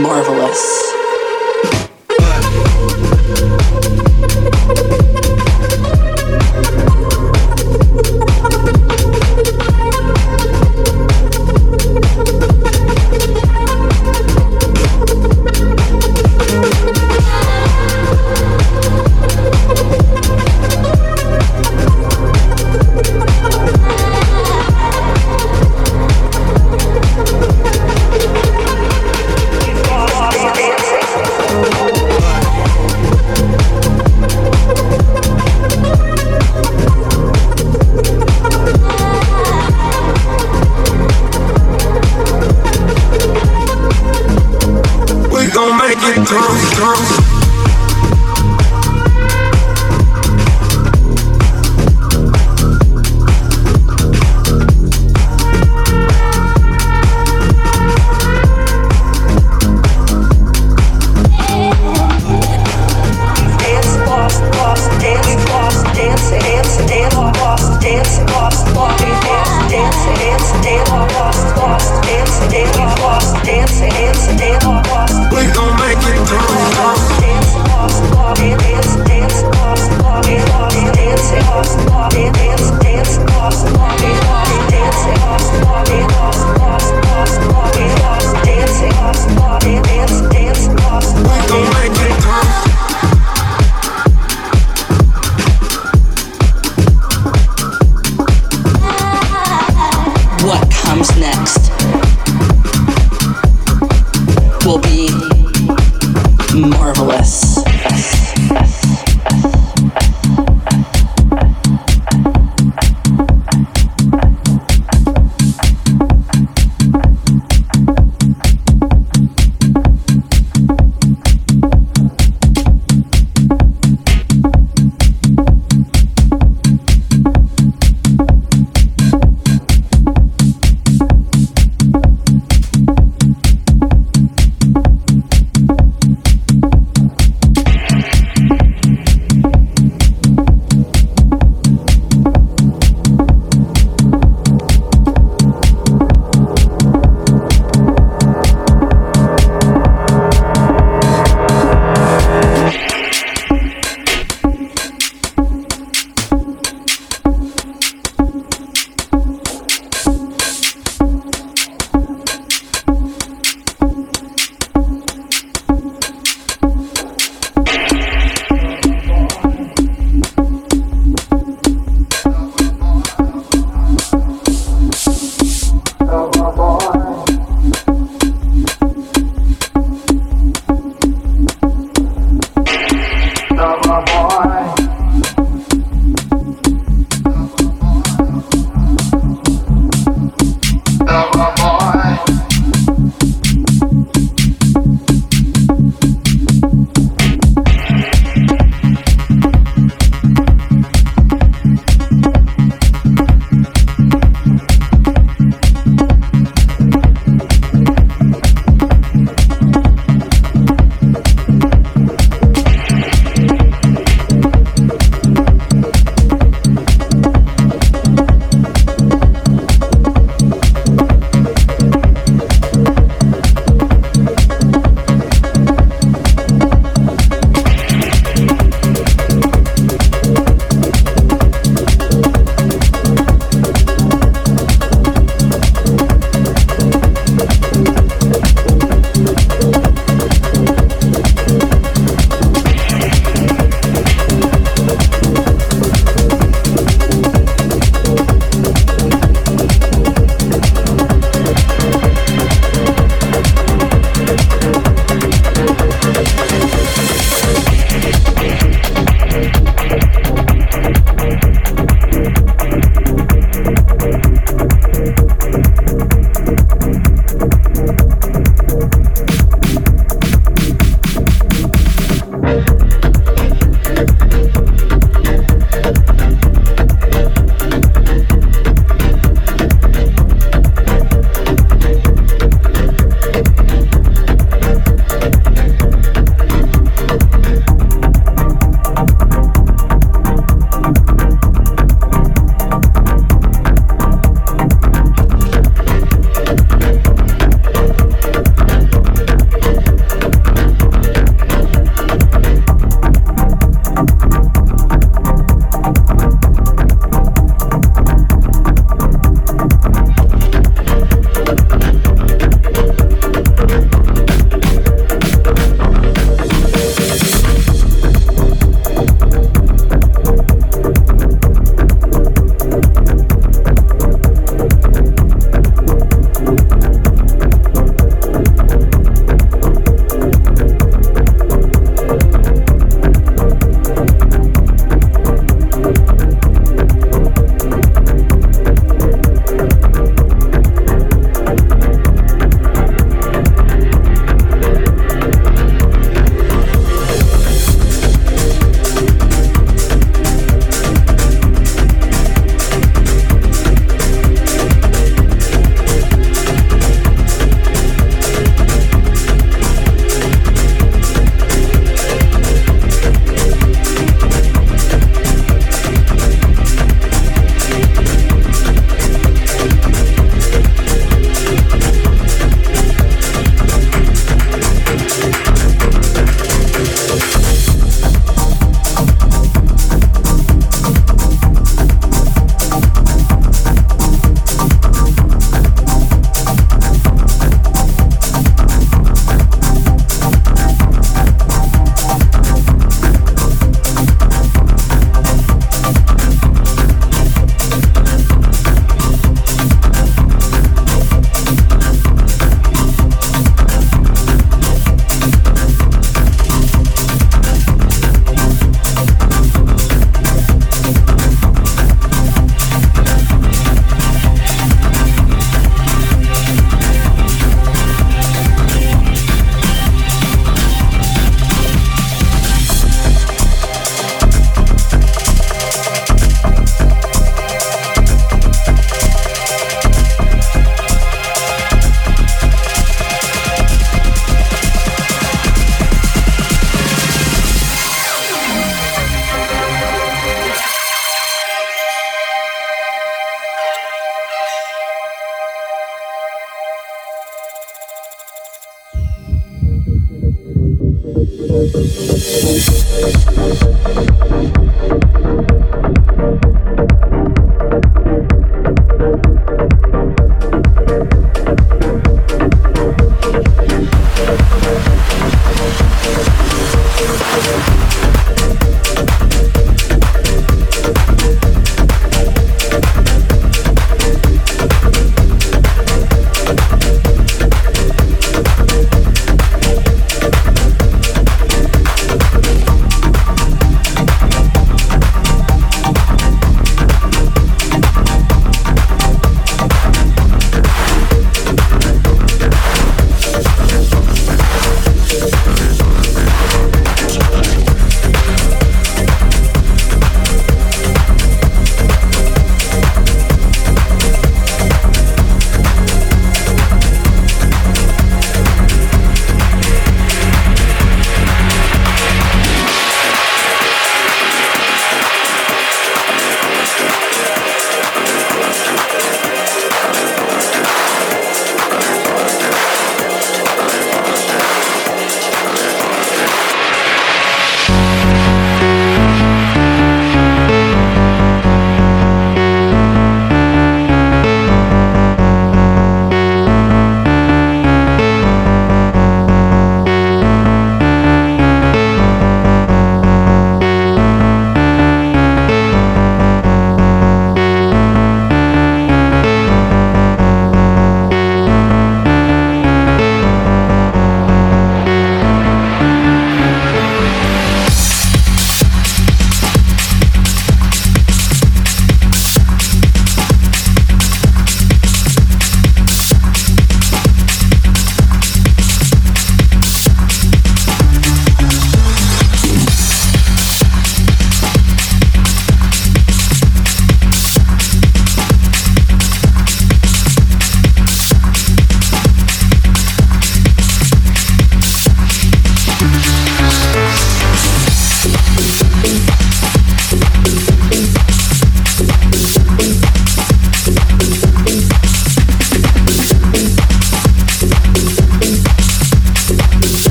marvelous.